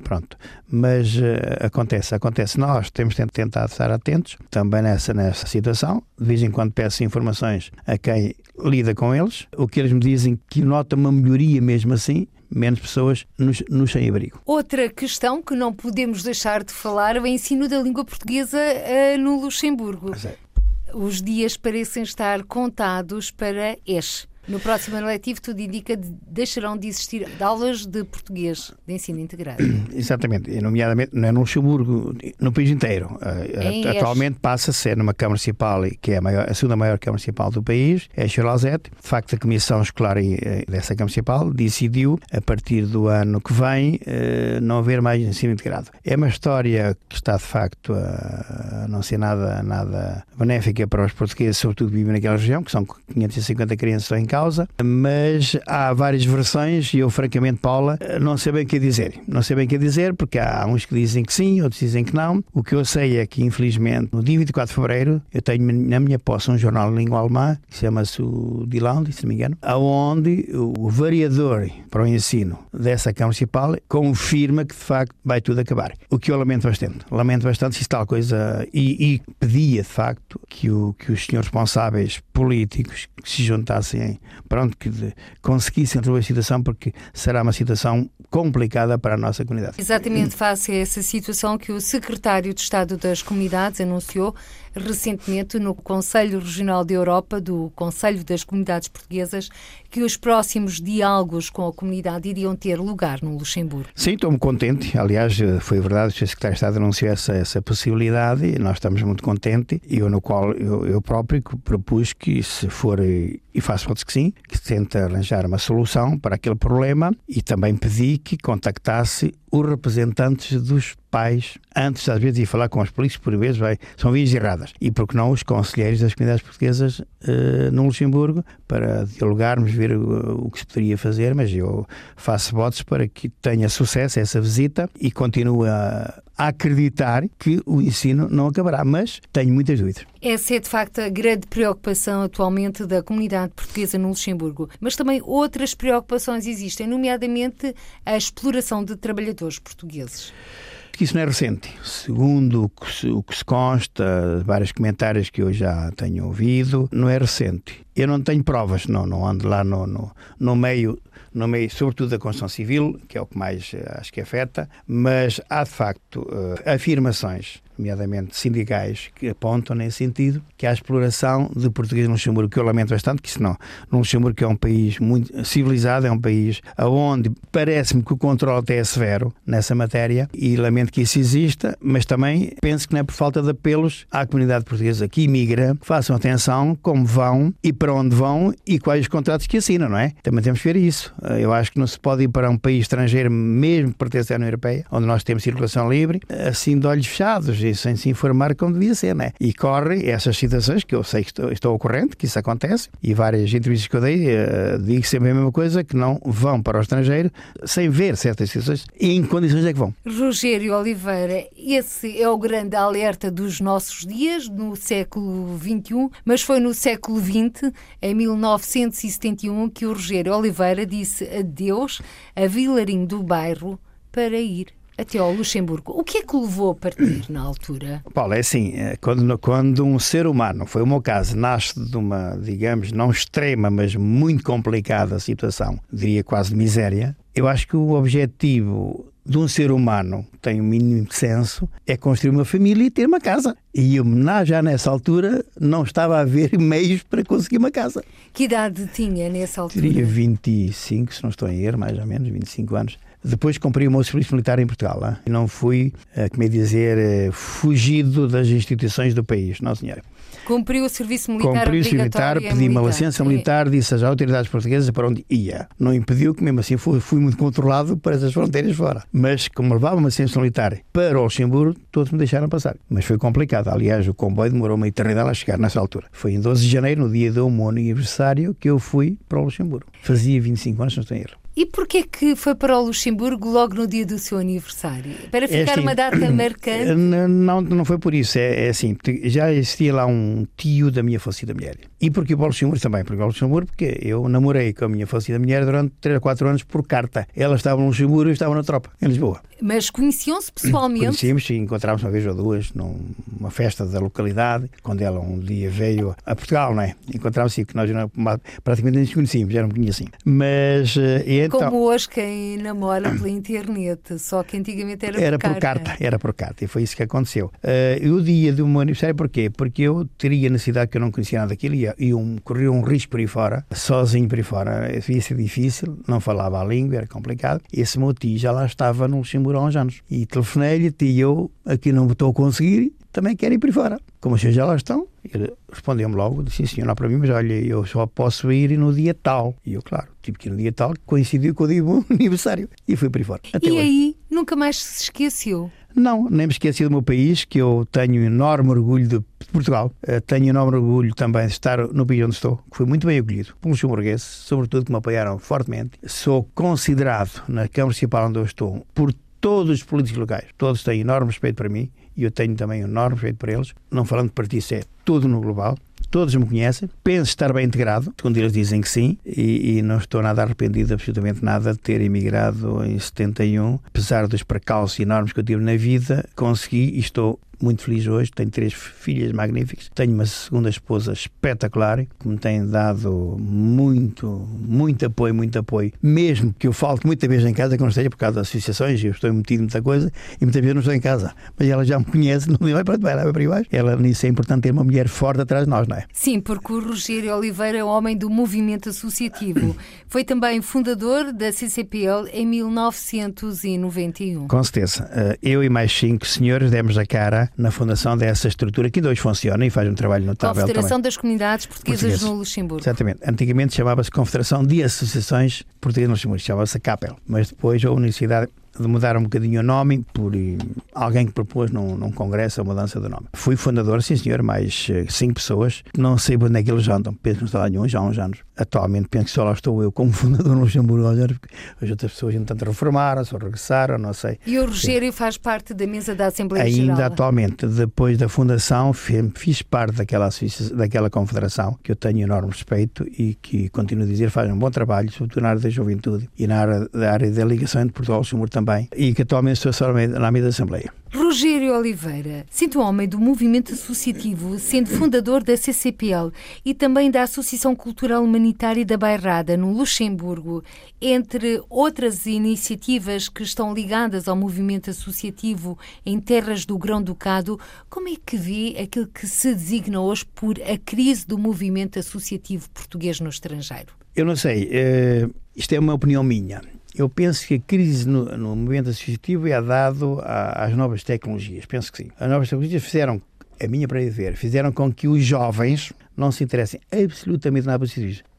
[SPEAKER 3] pronto. Mas acontece, acontece. Nós temos tentado estar atentos também nessa, nessa situação. De vez em quando peço informações a quem lida com eles. O que eles me dizem que nota uma melhoria mesmo assim, menos pessoas nos, nos sem-abrigo.
[SPEAKER 1] Outra questão que não podemos deixar de falar é o ensino da língua portuguesa uh, no Luxemburgo. É. Os dias parecem estar contados para este. No próximo ano letivo, tudo indica que deixarão de existir aulas de português de ensino integrado. [clears throat]
[SPEAKER 3] Exatamente, e nomeadamente não é no Luxemburgo, no país inteiro. É Atualmente passa a ser numa Câmara Municipal, que é a, maior, a segunda maior Câmara Municipal do país, é a Chiralzete. De facto, a Comissão Escolar eh, dessa Câmara Municipal decidiu, a partir do ano que vem, eh, não haver mais ensino integrado. É uma história que está, de facto, a não ser nada, nada benéfica para os portugueses, sobretudo que vivem naquela região, que são 550 crianças em casa causa, mas há várias versões e eu, francamente, Paula, não sei bem o que dizer. Não sei bem o que dizer porque há uns que dizem que sim, outros dizem que não. O que eu sei é que, infelizmente, no dia 24 de fevereiro, eu tenho na minha posse um jornal de língua alemã que chama-se o Die se não me engano, aonde o variador para o ensino dessa Câmara Municipal confirma que, de facto, vai tudo acabar. O que eu lamento bastante. Lamento bastante se tal coisa. E, e pedia, de facto, que, o, que os senhores responsáveis políticos que se juntassem pronto, que conseguissem resolver a situação, porque será uma situação complicada para a nossa comunidade.
[SPEAKER 1] Exatamente, face a essa situação que o secretário de Estado das Comunidades anunciou recentemente no Conselho Regional da Europa do Conselho das Comunidades Portuguesas que os próximos diálogos com a comunidade iriam ter lugar no Luxemburgo.
[SPEAKER 3] Sim, estou-me contente. Aliás, foi verdade que o Secretário de Estado anunciou essa, essa possibilidade e nós estamos muito contentes. E eu, no qual eu, eu próprio propus que, se for, e faço outros que sim, que tente arranjar uma solução para aquele problema e também pedi que contactasse os representantes dos pais, antes às vezes de ir falar com os políticos, por vezes vai, são vias erradas. E porque não os conselheiros das comunidades portuguesas uh, no Luxemburgo, para dialogarmos, ver o, o, que se poderia fazer, mas eu faço votos para que tenha sucesso essa visita e continue a, a acreditar que o ensino não acabará, mas tenho muitas dúvidas.
[SPEAKER 1] Essa é de facto a grande preocupação atualmente da comunidade portuguesa no Luxemburgo, mas também outras preocupações existem, nomeadamente a exploração de trabalhadores portugueses
[SPEAKER 3] que isso não é recente. Segundo o que, se, o que se consta, vários comentários que eu já tenho ouvido, não é recente. Eu não tenho provas, não, não ando lá no, no, no meio no meio, sobretudo da construção civil, que é o que mais eh, acho que afeta, mas há de facto uh, afirmações nomeadamente sindicais, que apontam nesse sentido que há exploração de português no Luxemburgo, que eu lamento bastante, que isso não. No Luxemburgo, que é um país muito civilizado, é um país onde parece-me que o controle até é severo nessa matéria e lamento que isso exista, mas também penso que não é por falta de apelos à comunidade portuguesa que imigra, façam atenção como vão e para onde vão e quais os contratos que assinam, não é? Também temos que ver isso. Eu acho que não se pode ir para um país estrangeiro, mesmo que pertence à União Europeia, onde nós temos circulação livre, assim de olhos fechados sem se informar como devia ser, né? E corre essas situações que eu sei que estou, estou ocorrente, que isso acontece, e várias entrevistas que eu dei, uh, digo sempre a mesma coisa, que não vão para o estrangeiro sem ver certas situações e em condições é que vão.
[SPEAKER 1] Rogério Oliveira, esse é o grande alerta dos nossos dias, no século XXI, mas foi no século XX, em 1971, que o Rogério Oliveira disse adeus a Vilarinho do Bairro para ir até ao Luxemburgo. O que é que o levou a partir na altura?
[SPEAKER 3] Paulo, é assim, é, quando, quando um ser humano, foi o meu caso, nasce de uma, digamos, não extrema, mas muito complicada situação, diria quase de miséria, eu acho que o objetivo de um ser humano que tem o um mínimo de senso é construir uma família e ter uma casa. E eu, já nessa altura, não estava a haver [laughs] meios para conseguir uma casa.
[SPEAKER 1] Que idade tinha nessa altura?
[SPEAKER 3] Teria 25, se não estou em erro, mais ou menos, 25 anos. Depois cumpri o meu serviço militar em Portugal. Hein? Não fui, eh, como é dizer, eh, fugido das instituições do país. Não, senhora.
[SPEAKER 1] Cumpriu o serviço militar
[SPEAKER 3] Cumpriu o serviço militar, pedi uma licença militar, disse às autoridades portuguesas para onde ia. Não impediu que, mesmo assim, fui, fui muito controlado para essas fronteiras fora. Mas, como levava uma licença militar para o Luxemburgo, todos me deixaram passar. Mas foi complicado. Aliás, o comboio demorou uma eternidade a chegar nessa altura. Foi em 12 de janeiro, no dia do meu aniversário, que eu fui para o Luxemburgo. Fazia 25 anos, não estou em erro.
[SPEAKER 1] E porquê que foi para o Luxemburgo logo no dia do seu aniversário? Para ficar é assim, uma data [clears throat] marcante?
[SPEAKER 3] Não, não foi por isso. É, é, assim, já existia lá um tio da minha falecida mulher. E porque o Luxemburgo também? Porque o Luxemburgo, porque eu namorei com a minha falecida mulher durante 3 ou 4 anos por carta. Ela estava no Luxemburgo e eu estava na tropa, em Lisboa.
[SPEAKER 1] Mas conheciam-se pessoalmente?
[SPEAKER 3] Conhecíamos, sim, encontrávamos uma vez ou duas numa festa da localidade, quando ela um dia veio a Portugal, não é? Encontrámos-se, que nós praticamente nem nos conhecíamos, já não conhecia assim. Mas,
[SPEAKER 1] eh, então, Como hoje quem namora pela internet, só que antigamente era,
[SPEAKER 3] era
[SPEAKER 1] por,
[SPEAKER 3] por carta. Era por carta, e foi isso que aconteceu. Uh, e o dia do meu aniversário, porquê? Porque eu teria necessidade que eu não conhecia nada daquilo, e, e um, corria um risco por aí fora, sozinho por aí fora, ia ser difícil, não falava a língua, era complicado. Esse meu tio já lá estava no Luxemburgo há uns anos. E telefonei-lhe, e eu aqui não estou a conseguir, também quero ir para fora. Como os senhores já lá estão, ele respondeu-me logo, disse, sim senhor, não para mim, mas olha, eu só posso ir no dia tal. E eu, claro, tive que ir no dia tal, que coincidiu com o dia do [laughs] aniversário. E fui para fora.
[SPEAKER 1] Até e hoje. aí, nunca mais se esqueceu?
[SPEAKER 3] Não, nem me esqueci do meu país, que eu tenho enorme orgulho de Portugal. Uh, tenho enorme orgulho também de estar no país onde estou, que fui muito bem acolhido pelos luxemburgueses, sobretudo que me apoiaram fortemente. Sou considerado na Câmara Municipal onde eu estou por todos os políticos locais. Todos têm enorme respeito para mim e eu tenho também enorme respeito para eles. Não falando de partidos, é tudo no global. Todos me conhecem, penso estar bem integrado, quando eles dizem que sim, e, e, não estou nada arrependido, absolutamente nada, de ter emigrado em 71. Apesar dos precalços enormes que eu tive na vida, consegui e estou muito feliz hoje. Tenho três filhas magníficas. Tenho uma segunda esposa espetacular que me tem dado muito, muito apoio, muito apoio. Mesmo que eu falte muita vez em casa, que não seja por causa das associações, eu estou metido em muita coisa e muitas vezes não estou em casa. Mas ela já me conhece, não me vai para vai para baixo. Ela nisso é importante ter uma mulher forte atrás de nós, não é?
[SPEAKER 1] Sim, porque o Rogério Oliveira é homem do movimento associativo. Foi também fundador da CCPL em 1991.
[SPEAKER 3] Com certeza. Eh, eu e mais cinco senhores demos a cara na fundação dessa estrutura que hoje funciona e faz um trabalho notável.
[SPEAKER 1] Confederação
[SPEAKER 3] também.
[SPEAKER 1] das Comunidades Portuguesas no Luxemburgo.
[SPEAKER 3] Exatamente. Antigamente chamava-se Confederação de Associações Portuguesas no Luxemburgo, chamava-se CAPEL, mas depois a Universidade de mudar um bocadinho o nome por eh, alguém que propôs num, num congresso a mudança do nome. Fui fundador, sim senhor, mais eh, cinco pessoas. Não sei onde é que eles andam. Penso que não está lá nenhum já há uns anos. Atualmente penso que só lá estou eu como [laughs] fundador no Luxemburgo, porque as outras pessoas entanto reformaram, só regressaram, não sei.
[SPEAKER 1] E o Rogério faz parte da mesa da Assembleia
[SPEAKER 3] Ainda
[SPEAKER 1] Geral?
[SPEAKER 3] Ainda atualmente, depois da fundação, fiz parte daquela, daquela confederação que eu tenho enorme respeito e que, continuo a dizer, faz um bom trabalho, sobretudo na área da juventude e na área da, área da ligação entre Portugal e Luxemburgo também e que atualmente estou na mesa da Assembleia.
[SPEAKER 1] Rogério Oliveira, sendo homem do movimento associativo, sendo fundador da CCPL e também da Associação Cultural Humanitária da Bairrada, no Luxemburgo, entre outras iniciativas que estão ligadas ao movimento associativo em terras do Grão-Ducado, como é que vê aquilo que se designa hoje por a crise do movimento associativo português no estrangeiro?
[SPEAKER 3] Eu não sei, uh, isto é uma opinião minha. Eu penso que a crise no, no movimento associativo é dado às novas tecnologias. Penso que sim. As novas tecnologias fizeram, a minha para ver, fizeram com que os jovens não se interessem absolutamente nada por.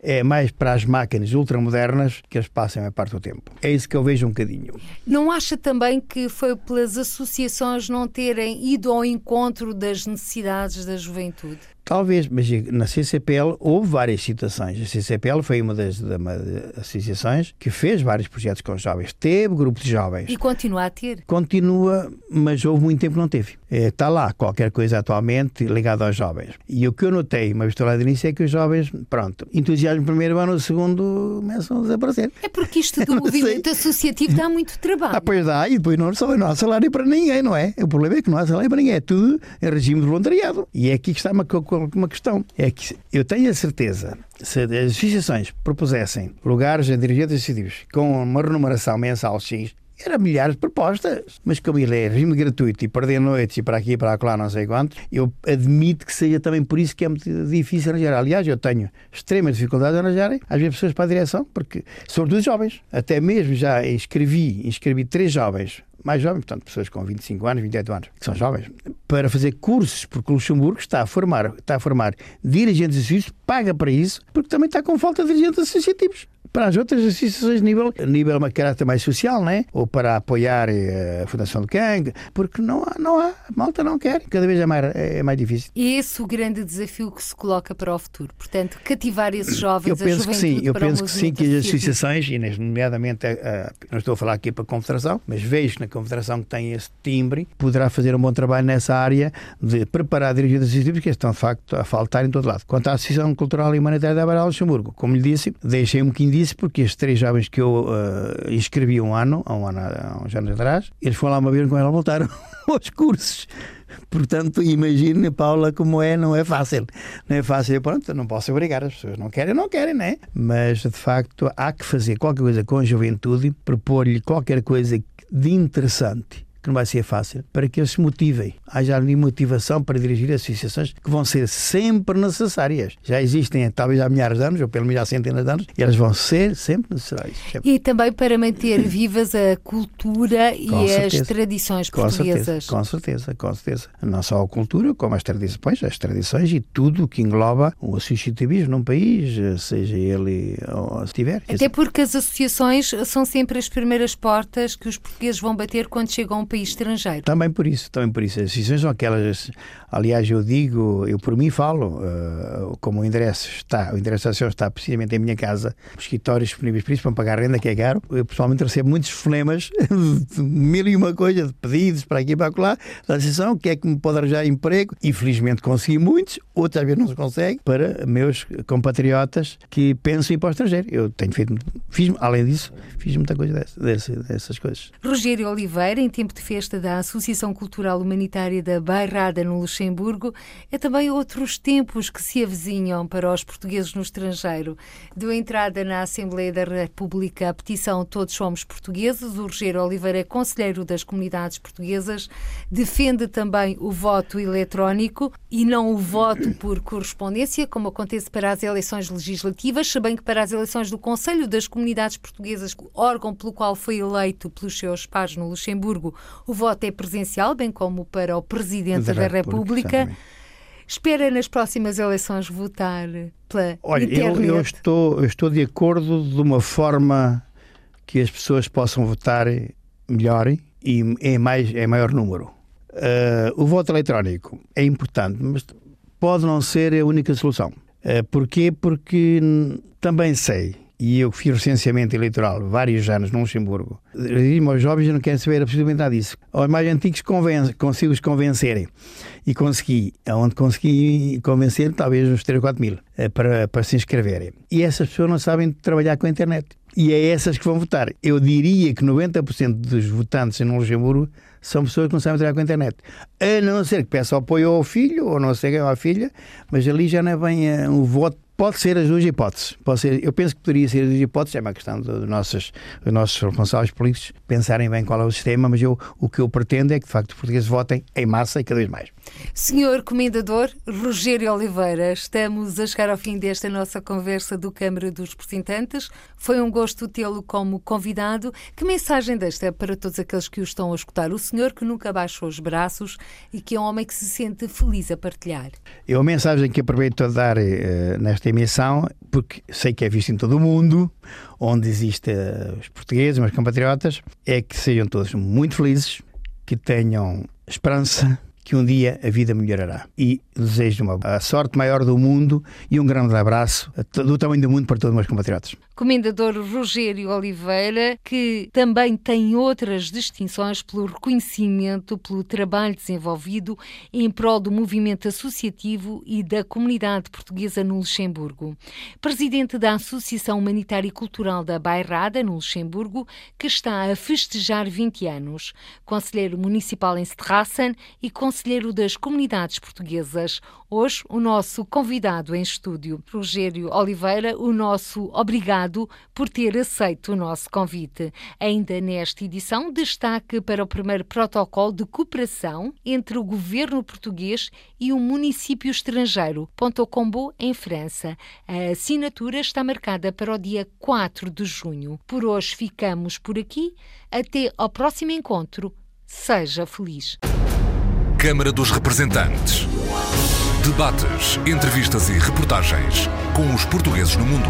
[SPEAKER 3] É mais para as máquinas ultramodernas que eles passam a parte do tempo. É isso que eu vejo um bocadinho.
[SPEAKER 1] Não acha também que foi pelas associações não terem ido ao encontro das necessidades da juventude?
[SPEAKER 3] Talvez, mas na CCPL houve várias situações. A CCPL foi uma das, das associações que fez vários projetos com jovens. Teve grupo de jovens.
[SPEAKER 1] E continua a ter?
[SPEAKER 3] Continua, mas houve muito tempo que não teve. Está lá qualquer coisa atualmente ligada aos jovens. E o que eu notei, uma vez lá de início, é que os jovens, pronto, entusiasmo no primeiro ano, no segundo começam a desaparecer.
[SPEAKER 1] É porque isto do [laughs] movimento sei. associativo dá muito trabalho.
[SPEAKER 3] Ah, pois dá, e depois não, só, não há salário para ninguém, não é? O problema é que não há salário para ninguém, é tudo em regime de voluntariado. E é aqui que está uma, uma questão. É que eu tenho a certeza, se as associações propusessem lugares em dirigentes associativos com uma remuneração mensal X, Era milhares de propostas. Mas como ele é regime gratuito e perder noites e para aqui e para lá, não sei quanto, eu admito que seja também por isso que é muito difícil arranjar. Aliás, eu tenho extrema dificuldade em arranjar às vezes pessoas para a direção, porque, sobretudo jovens, até mesmo já inscrevi, inscrevi três jovens mais jovens, portanto, pessoas com 25 anos, 28 anos, que são jovens, para fazer cursos, porque o Luxemburgo está a formar, está a formar dirigentes associativos, paga para isso, porque também está com falta de dirigentes associativos para as outras associações de nível, nível de caráter mais social, né? ou para apoiar eh, a Fundação do Kang, porque não há, não há, a malta não quer, cada vez é mais, é mais difícil.
[SPEAKER 1] E esse é o grande desafio que se coloca para o futuro, portanto, cativar esses jovens,
[SPEAKER 3] eu penso que sim, eu penso que sim, que as associações, e nomeadamente, a, a, não estou a falar aqui para a Confederação, mas vejo que na Confederação que tem esse timbre, poderá fazer um bom trabalho nessa área de preparar dirigentes associativos que estão de facto a faltar em todo lado. Quanto à Associação Cultural e Humanitária da Barra Luxemburgo, como lhe disse, deixei um bocadinho disse porque estes três jovens que eu uh, inscrevi um ano, há um ano, há uns anos atrás, eles foram lá uma vez com ela voltaram [laughs] aos cursos. Portanto, imagine, Paula, como é, não é fácil. Não é fácil, pronto, não posso obrigar, as pessoas não querem, não querem, né? Mas, de facto, há que fazer qualquer coisa com a juventude, propor-lhe qualquer coisa de interessante não vai ser fácil, para que eles se motivem. Haja ali motivação para dirigir associações que vão ser sempre necessárias. Já existem, talvez há milhares de anos, ou pelo menos há centenas de anos, e elas vão ser sempre necessárias. Sempre.
[SPEAKER 1] E também para manter [coughs] vivas a cultura e com as certeza. tradições portuguesas.
[SPEAKER 3] Com certeza, com certeza. Não só a cultura, como as tradições, as tradições e tudo o que engloba o associativismo num país, seja ele ou estiver.
[SPEAKER 1] Até porque as associações são sempre as primeiras portas que os portugueses vão bater quando chegam país estrangeiro.
[SPEAKER 3] Também por isso, também por isso. As decisões são aquelas. Aliás, eu digo, eu por mim falo, uh, como o endereço está, o endereço da associação está precisamente em minha casa, os escritórios disponíveis para isso, para pagar renda, que é caro. Eu pessoalmente recebo muitos fonemas, [laughs] de mil e uma coisa, de pedidos para aqui e para lá, da associação, que é que me pode arranjar emprego. Infelizmente consegui muitos, outras vezes não se consegue, para meus compatriotas que pensam em ir para o estrangeiro. Eu tenho feito, fiz, além disso, fiz muita coisa dessas, dessas coisas.
[SPEAKER 1] Rogério Oliveira, em tempo de festa da Associação Cultural Humanitária da Bairrada, no Luxemburgo, é também outros tempos que se avizinham para os portugueses no estrangeiro. Deu entrada na Assembleia da República a petição Todos Somos Portugueses. O Rogério Oliveira é conselheiro das comunidades portuguesas, defende também o voto eletrónico e não o voto por correspondência, como acontece para as eleições legislativas, se bem que para as eleições do Conselho das Comunidades Portuguesas, órgão pelo qual foi eleito pelos seus pares no Luxemburgo, o voto é presencial, bem como para o Presidente da, da República. Espera nas próximas eleições votar pela
[SPEAKER 3] Olha,
[SPEAKER 1] internet?
[SPEAKER 3] Eu, eu, estou, eu estou de acordo de uma forma que as pessoas possam votar melhor e em, mais, em maior número. Uh, o voto eletrónico é importante, mas pode não ser a única solução. Uh, porquê? Porque também sei e eu fiz recenseamento eleitoral vários anos no Luxemburgo, digo aos jovens não querem saber absolutamente nada disso. Aos mais antigos consigo-os convencerem. E consegui, onde consegui convencer talvez uns 3 ou 4 mil eh, para, para se inscreverem. E essas pessoas não sabem trabalhar com a internet. E é essas que vão votar. Eu diria que 90% dos votantes no Luxemburgo são pessoas que não sabem trabalhar com a internet. A não ser que peçam apoio ao filho, ou não sei quem, à filha, mas ali já não é bem uh, um voto Pode ser as duas hipóteses. Pode ser, eu penso que poderia ser as duas hipóteses, é uma questão dos nossos, dos nossos responsáveis políticos pensarem bem qual é o sistema, mas eu, o que eu pretendo é que, de facto, os portugueses votem em massa e cada vez mais.
[SPEAKER 1] Senhor Comendador Rogério Oliveira, estamos a chegar ao fim desta nossa conversa do Câmara dos Representantes. Foi um gosto tê-lo como convidado. Que mensagem desta para todos aqueles que o estão a escutar? O senhor que nunca baixou os braços e que é um homem que se sente feliz a partilhar.
[SPEAKER 3] É uma mensagem que aproveito a dar uh, nesta emissão, porque sei que é visto em todo o mundo, onde existem uh, os portugueses, os compatriotas, é que sejam todos muito felizes, que tenham esperança que um dia a vida melhorará. E desejo uma, a sorte maior do mundo e um grande abraço do tamanho do mundo para todos os meus compatriotas.
[SPEAKER 1] Comendador Rogério Oliveira, que também tem outras distinções pelo reconhecimento, pelo trabalho desenvolvido em prol do movimento associativo e da comunidade portuguesa no Luxemburgo. Presidente da Associação Humanitária e Cultural da Bairrada, no Luxemburgo, que está a festejar 20 anos. Conselheiro Municipal em Strassen e Conselheiro das Comunidades Portuguesas. Hoje, o nosso convidado em estúdio, Rogério Oliveira, o nosso obrigado obrigado por ter aceito o nosso convite. Ainda nesta edição, destaque para o primeiro protocolo de cooperação entre o governo português e um município estrangeiro, Ponto Combo, em França. A assinatura está marcada para o dia 4 de junho. Por hoje ficamos por aqui. Até ao próximo encontro. Seja feliz.
[SPEAKER 7] Câmara dos Representantes. Debates, entrevistas e reportagens com os portugueses no mundo.